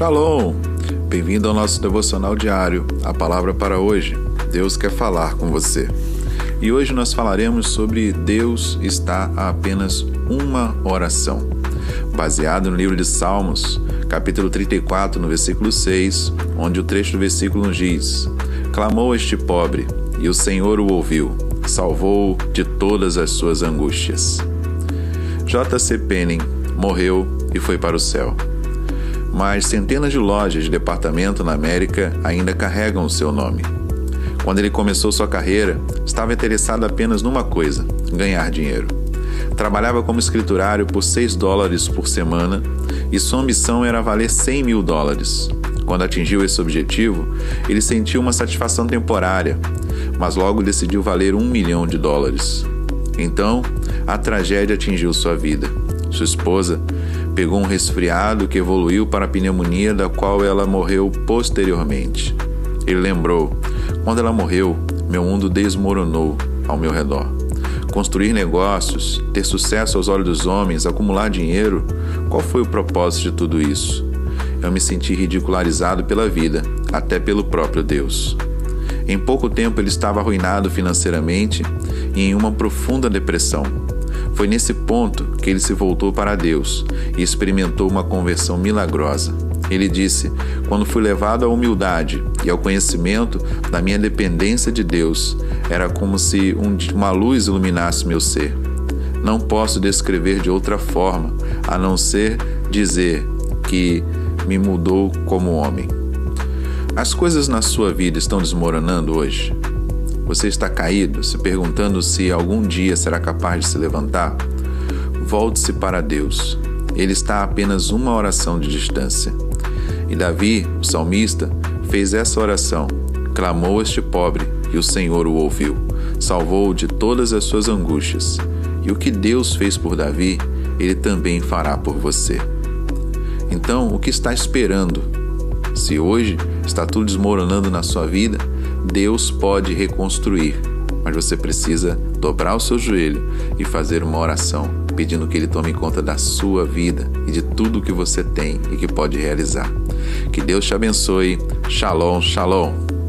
Shalom! Bem-vindo ao nosso devocional diário, a palavra para hoje. Deus quer falar com você. E hoje nós falaremos sobre Deus está a apenas uma oração. Baseado no livro de Salmos, capítulo 34, no versículo 6, onde o trecho do versículo nos diz: Clamou este pobre, e o Senhor o ouviu, salvou-o de todas as suas angústias. J.C. Penning morreu e foi para o céu mas centenas de lojas de departamento na América ainda carregam o seu nome. Quando ele começou sua carreira, estava interessado apenas numa coisa: ganhar dinheiro. Trabalhava como escriturário por 6 dólares por semana e sua ambição era valer 100 mil dólares. Quando atingiu esse objetivo, ele sentiu uma satisfação temporária, mas logo decidiu valer um milhão de dólares. Então, a tragédia atingiu sua vida. Sua esposa pegou um resfriado que evoluiu para pneumonia, da qual ela morreu posteriormente. Ele lembrou: quando ela morreu, meu mundo desmoronou ao meu redor. Construir negócios, ter sucesso aos olhos dos homens, acumular dinheiro, qual foi o propósito de tudo isso? Eu me senti ridicularizado pela vida, até pelo próprio Deus. Em pouco tempo ele estava arruinado financeiramente e em uma profunda depressão. Foi nesse ponto que ele se voltou para Deus e experimentou uma conversão milagrosa. Ele disse: Quando fui levado à humildade e ao conhecimento da minha dependência de Deus, era como se uma luz iluminasse meu ser. Não posso descrever de outra forma a não ser dizer que me mudou como homem. As coisas na sua vida estão desmoronando hoje? Você está caído, se perguntando se algum dia será capaz de se levantar? Volte-se para Deus. Ele está a apenas uma oração de distância. E Davi, o salmista, fez essa oração. Clamou este pobre, e o Senhor o ouviu. Salvou-o de todas as suas angústias. E o que Deus fez por Davi, ele também fará por você. Então, o que está esperando? Se hoje está tudo desmoronando na sua vida, Deus pode reconstruir, mas você precisa dobrar o seu joelho e fazer uma oração, pedindo que Ele tome conta da sua vida e de tudo que você tem e que pode realizar. Que Deus te abençoe. Shalom, shalom.